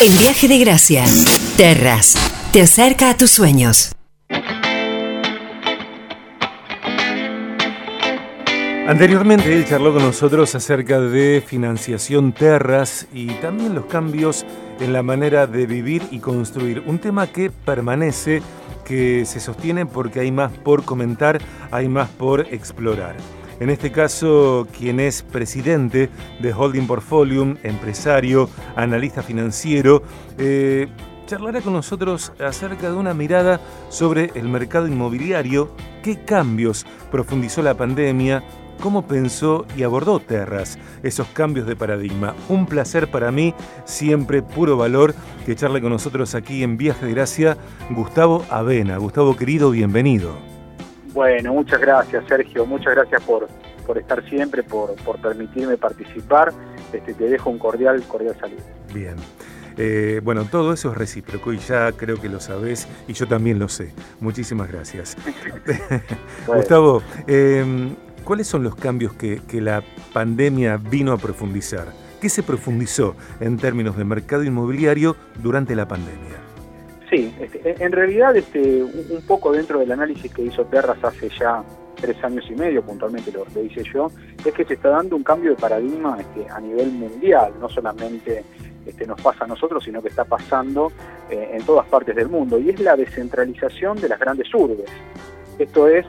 El viaje de gracia. Terras. Te acerca a tus sueños. Anteriormente él charló con nosotros acerca de financiación terras y también los cambios en la manera de vivir y construir. Un tema que permanece, que se sostiene porque hay más por comentar, hay más por explorar. En este caso, quien es presidente de Holding Portfolio, empresario, analista financiero, eh, charlará con nosotros acerca de una mirada sobre el mercado inmobiliario, qué cambios profundizó la pandemia, cómo pensó y abordó Terras esos cambios de paradigma. Un placer para mí, siempre puro valor, que charle con nosotros aquí en Viaje de Gracia Gustavo Avena. Gustavo querido, bienvenido. Bueno, muchas gracias Sergio, muchas gracias por, por estar siempre, por, por permitirme participar. Este, te dejo un cordial, cordial saludo. Bien. Eh, bueno, todo eso es recíproco y ya creo que lo sabés y yo también lo sé. Muchísimas gracias. Gustavo, em, ¿cuáles son los cambios que, que la pandemia vino a profundizar? ¿Qué se profundizó en términos de mercado inmobiliario durante la pandemia? Sí, este, en realidad este, un poco dentro del análisis que hizo Terras hace ya tres años y medio, puntualmente lo, hice yo, es que se está dando un cambio de paradigma este, a nivel mundial, no solamente este, nos pasa a nosotros, sino que está pasando eh, en todas partes del mundo, y es la descentralización de las grandes urbes. Esto es,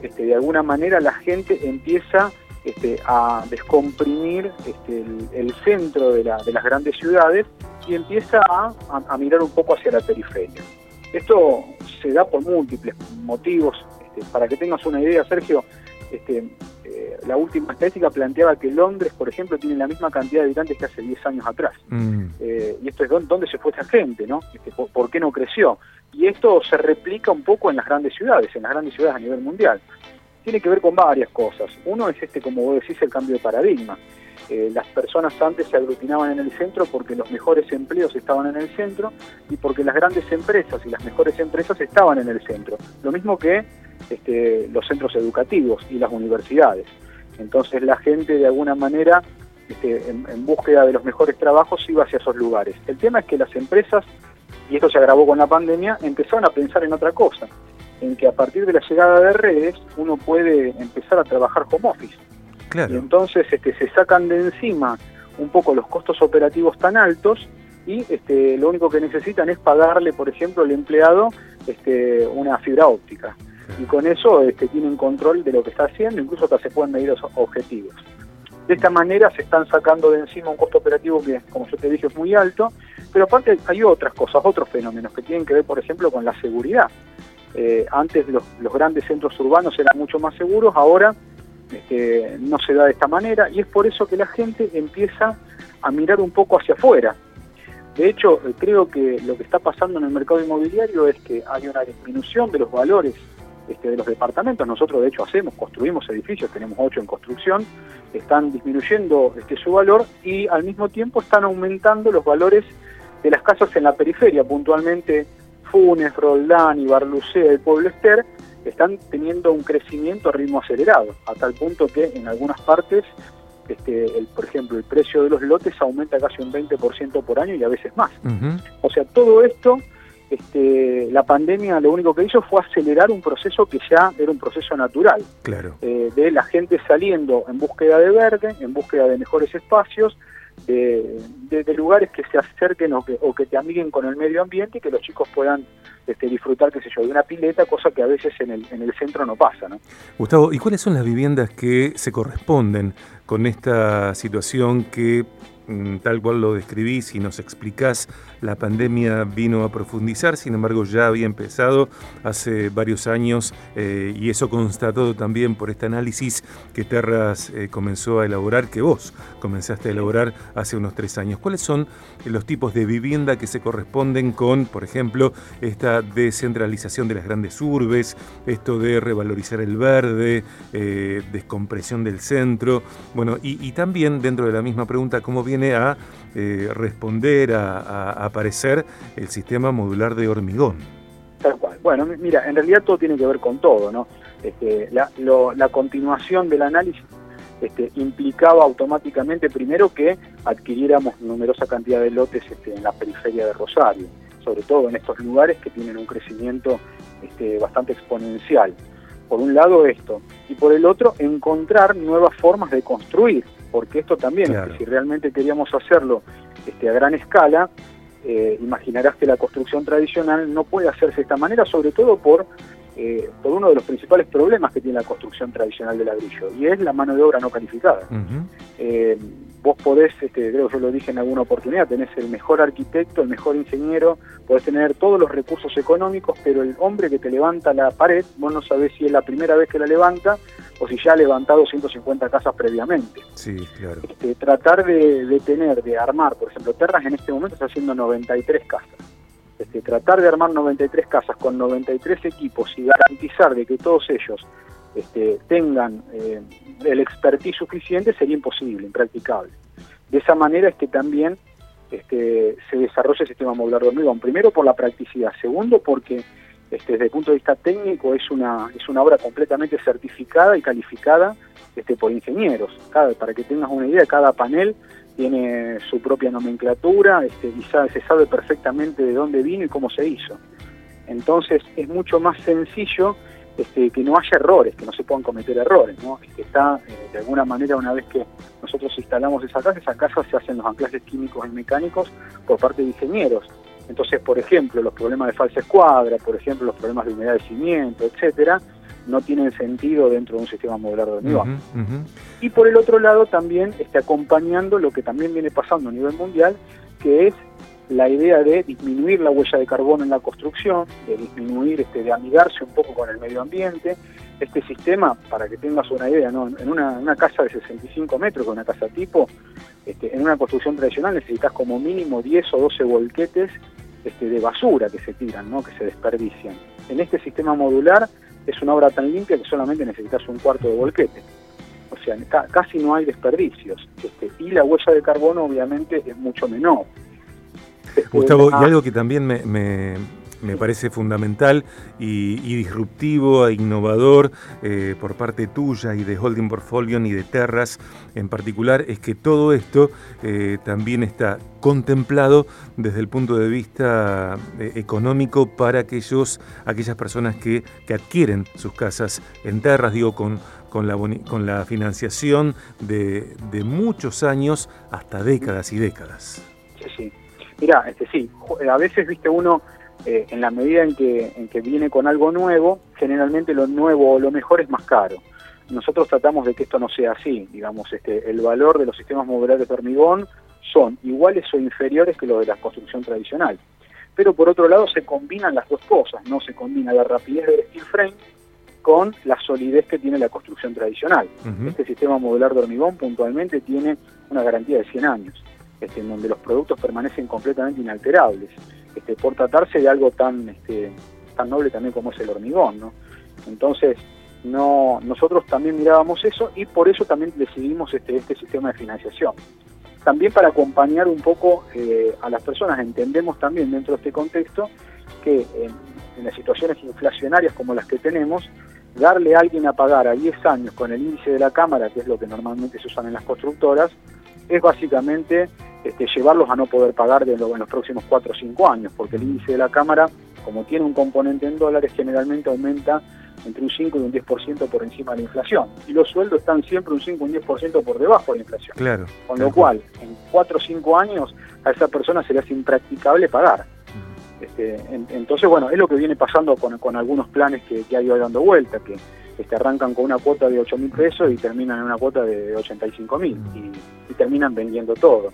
este, de alguna manera la gente empieza este, a descomprimir este, el, centro de, las grandes ciudades y empieza a, mirar un poco hacia la periferia. Esto se da por múltiples motivos. Este, para que tengas una idea, Sergio, este, eh, la última estadística planteaba que Londres, por ejemplo, tiene la misma cantidad de habitantes que hace 10 años atrás. Mm. Eh, y esto es dónde se fue esta gente, ¿no? por, ¿Por qué no creció? Y esto se replica un poco en las grandes ciudades, en las grandes ciudades a nivel mundial tiene que ver con varias cosas. Uno es este, como vos decís, el cambio de paradigma. Eh, las personas antes se aglutinaban en el centro porque los mejores empleos estaban en el centro y porque las grandes empresas y las mejores empresas estaban en el centro. Lo mismo que este, los centros educativos y las universidades. Entonces la gente de alguna manera, este, en, en búsqueda de los mejores trabajos, iba hacia esos lugares. El tema es que las empresas, y esto se agravó con la pandemia, empezaron a pensar en otra cosa en que a partir de la llegada de redes uno puede empezar a trabajar home office. Y entonces este, se sacan de encima un poco los costos operativos tan altos y este, lo único que necesitan es pagarle, por ejemplo, al empleado este, una fibra óptica. Y con eso este, tienen control de lo que está haciendo, incluso hasta se pueden medir los objetivos. De esta manera se están sacando de encima un costo operativo que, como yo te dije, es muy alto, pero aparte hay otras cosas, otros fenómenos que tienen que ver, por ejemplo, con la seguridad. Eh, antes los, grandes centros urbanos eran mucho más seguros, ahora este, no se da de esta manera y es por eso que la gente empieza a mirar un poco hacia afuera. De hecho, eh, creo que lo que está pasando en el mercado inmobiliario es que hay una disminución de los valores este, de los departamentos. Nosotros, de hecho, hacemos, construimos edificios, tenemos ocho en construcción, están disminuyendo este, su valor y al mismo tiempo están aumentando los valores de las casas en la periferia, puntualmente Funes, Roldán, y Barlucea y Pueblo Ester están teniendo un crecimiento a ritmo acelerado, a tal punto que en algunas partes, este, el, por ejemplo, el precio de los lotes aumenta casi un 20% por año y a veces más. O sea, todo esto, este, la pandemia lo único que hizo fue acelerar un proceso que ya era un proceso natural, claro. Eh, de la gente saliendo en búsqueda de verde, en búsqueda de mejores espacios, de, lugares que se acerquen o que, o que te amiguen con el medio ambiente y que los chicos puedan este, disfrutar, qué sé yo, de una pileta, cosa que a veces en el, en el centro no pasa. ¿no? Gustavo, ¿y cuáles son las viviendas que se corresponden con esta situación que tal cual lo describís y nos explicás, la pandemia vino a profundizar, sin embargo ya había empezado hace varios años eh, y eso constatado también por este análisis que Terras eh, comenzó a elaborar, que vos comenzaste a elaborar hace unos tres años. ¿Cuáles son los tipos de vivienda que se corresponden con, por ejemplo, esta descentralización de las grandes urbes, esto de revalorizar el verde, eh, descompresión del centro? Bueno, y, y también dentro de la misma pregunta, ¿cómo viene a eh, responder, a, aparecer el sistema modular de hormigón. Tal cual. Bueno, mira, en realidad todo tiene que ver con todo, ¿no? Este, la, continuación del análisis este, implicaba automáticamente primero que adquiriéramos numerosa cantidad de lotes este, en la periferia de Rosario, sobre todo en estos lugares que tienen un crecimiento bastante exponencial. Por un lado esto, y por el otro encontrar nuevas formas de construir, porque esto también, si realmente queríamos hacerlo este, a gran escala, eh, imaginarás que la construcción tradicional no puede hacerse de esta manera, sobre todo por eh, por uno de los principales problemas que tiene la construcción tradicional de ladrillo, y es la mano de obra no calificada. Eh, vos podés, este, creo que yo lo dije en alguna oportunidad, tenés el mejor arquitecto, el mejor ingeniero, podés tener todos los recursos económicos, pero el hombre que te levanta la pared, vos no sabés si es la primera vez que la levanta o si ya ha levantado 150 casas previamente. Sí, claro. Este, tratar de, de tener, de armar, por ejemplo, Terras en este momento está haciendo 93 casas este, tratar de armar 93 casas con 93 equipos y garantizar de que todos ellos este, tengan eh, el expertise suficiente sería imposible, impracticable. De esa manera es que también este, se desarrolla el sistema modular de hormigón. Primero por la practicidad, segundo porque este, desde el punto de vista técnico es una, es una obra completamente certificada y calificada este, por ingenieros. para que tengas una idea, cada panel tiene su propia nomenclatura este, y se sabe perfectamente de dónde vino y cómo se hizo. Entonces es mucho más sencillo este, que no haya errores, que no se puedan cometer errores. ¿no? que está, eh, de alguna manera, una vez que nosotros instalamos esa casa, esa casa se hacen los anclajes químicos y mecánicos por parte de ingenieros. Entonces, por ejemplo, los problemas de falsa escuadra, por ejemplo, los problemas de humedad de cimiento, etcétera, no tienen sentido dentro de un sistema modular de hormigón. Y por el otro lado también está acompañando lo que también viene pasando a nivel mundial, que es la idea de disminuir la huella de carbono en la construcción, de disminuir, este, de amigarse un poco con el medio ambiente. Este sistema, para que tengas una idea, ¿no? en una, casa de 65 metros, una casa tipo, este, en una construcción tradicional necesitas como mínimo 10 o 12 volquetes este, de basura que se tiran, ¿no? que se desperdician. En este sistema modular es una obra tan limpia que solamente necesitas un cuarto de volquete. O sea, casi no hay desperdicios. Este, y la huella de carbono obviamente es mucho menor. Gustavo, y ah. algo que también me, me parece fundamental y, disruptivo e innovador eh, por parte tuya y de Holding Portfolio y de Terras en particular es que todo esto eh, también está contemplado desde el punto de vista eh, económico para aquellos, aquellas personas que, adquieren sus casas en Terras, digo, con, con, la, con la financiación de, de muchos años hasta décadas y décadas. Sí, sí. Mira, este, sí, a veces, viste, uno eh, en la medida en que, en que viene con algo nuevo, generalmente lo nuevo o lo mejor es más caro. Nosotros tratamos de que esto no sea así, digamos, este, el valor de los sistemas modulares de hormigón son iguales o inferiores que los de la construcción tradicional. Pero por otro lado se combinan las dos cosas, no se combina la rapidez del steel frame con la solidez que tiene la construcción tradicional. Este sistema modular de hormigón puntualmente tiene una garantía de 100 años, este, en donde los productos permanecen completamente inalterables. Este, por tratarse de algo tan, este, tan noble también como es el hormigón. Entonces, no, nosotros también mirábamos eso y por eso también decidimos este, este sistema de financiación. También para acompañar un poco eh, a las personas, entendemos también dentro de este contexto que en, las situaciones inflacionarias como las que tenemos, darle a alguien a pagar a 10 años con el índice de la cámara, que es lo que normalmente se usan en las constructoras, es básicamente este, llevarlos a no poder pagar de en los próximos 4 o 5 años, porque el índice de la Cámara, como tiene un componente en dólares, generalmente aumenta entre un 5 y un 10% por encima de la inflación. Y los sueldos están siempre un 5 o un 10% por debajo de la inflación. Claro. Con lo cual, en 4 o 5 años, a esa persona se le hace impracticable pagar. Este, entonces, bueno, es lo que viene pasando con, algunos planes que, que ha ido dando vuelta, que este, arrancan con una cuota de 8 mil pesos y terminan en una cuota de 85 mil y, y terminan vendiendo todo.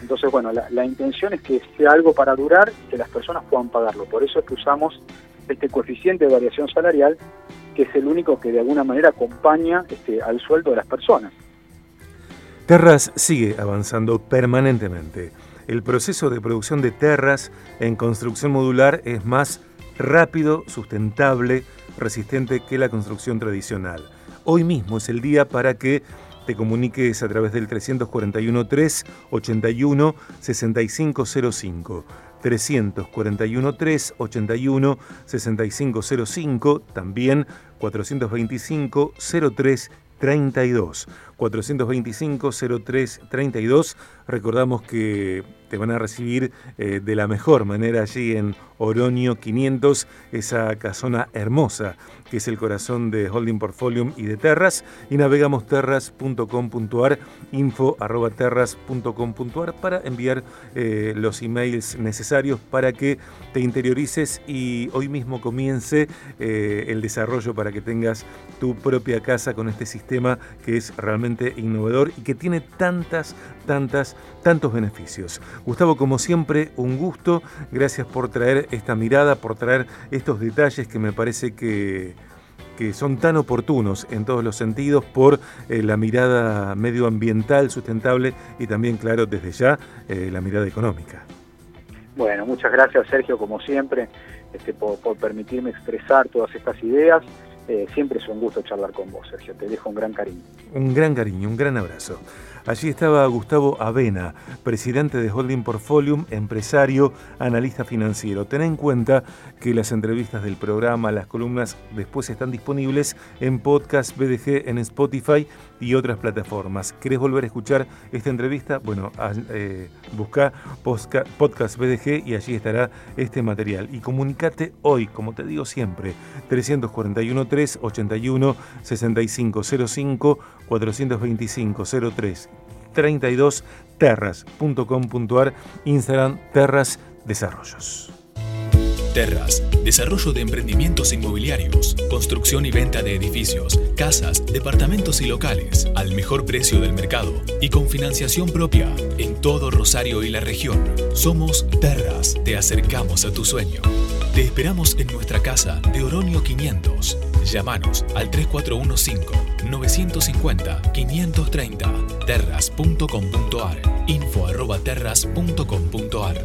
Entonces, bueno, la, intención es que sea algo para durar y que las personas puedan pagarlo. Por eso es que usamos este coeficiente de variación salarial, que es el único que de alguna manera acompaña este, al sueldo de las personas. Terras sigue avanzando permanentemente. El proceso de producción de terras en construcción modular es más rápido, sustentable, resistente que la construcción tradicional. Hoy mismo es el día para que te comuniques a través del 341 3 81 6505. 341 3 81 6505, también 425 03 32. 425-0332. Recordamos que te van a recibir eh, de la mejor manera allí en Oroño 500, esa casona hermosa que es el corazón de Holding Portfolio y de Terras, y navegamos terras.com.ar, info arroba terras.com.ar para enviar eh, los emails necesarios para que te interiorices y hoy mismo comience eh, el desarrollo para que tengas tu propia casa con este sistema que es realmente innovador y que tiene tantas, tantas, tantos beneficios. Gustavo, como siempre, un gusto. Gracias por traer esta mirada, por traer estos detalles que me parece que, que son tan oportunos en todos los sentidos por eh, la mirada medioambiental sustentable y también, claro, desde ya, eh, la mirada económica. Bueno, muchas gracias Sergio, como siempre, este, por, permitirme expresar todas estas ideas. Eh, siempre es un gusto charlar con vos, Sergio. Te dejo un gran cariño. Un gran cariño, un gran abrazo. Allí estaba Gustavo Avena, presidente de Holding Portfolio, empresario, analista financiero. Ten en cuenta que las entrevistas del programa, las columnas, después están disponibles en podcast BDG en Spotify y otras plataformas. ¿Querés volver a escuchar esta entrevista? Bueno, eh, busca podcast BDG y allí estará este material. Y comunicate hoy, como te digo siempre, 341 3 81 6505 425 03 32 terras.com.ar, Instagram Terras Desarrollos. Terras, desarrollo de emprendimientos inmobiliarios, construcción y venta de edificios, casas, departamentos y locales, al mejor precio del mercado y con financiación propia en todo Rosario y la región. Somos Terras, te acercamos a tu sueño. Te esperamos en nuestra casa de Oronio 500. Llámanos al 3415-950-530 terras.com.ar info arroba terras.com.ar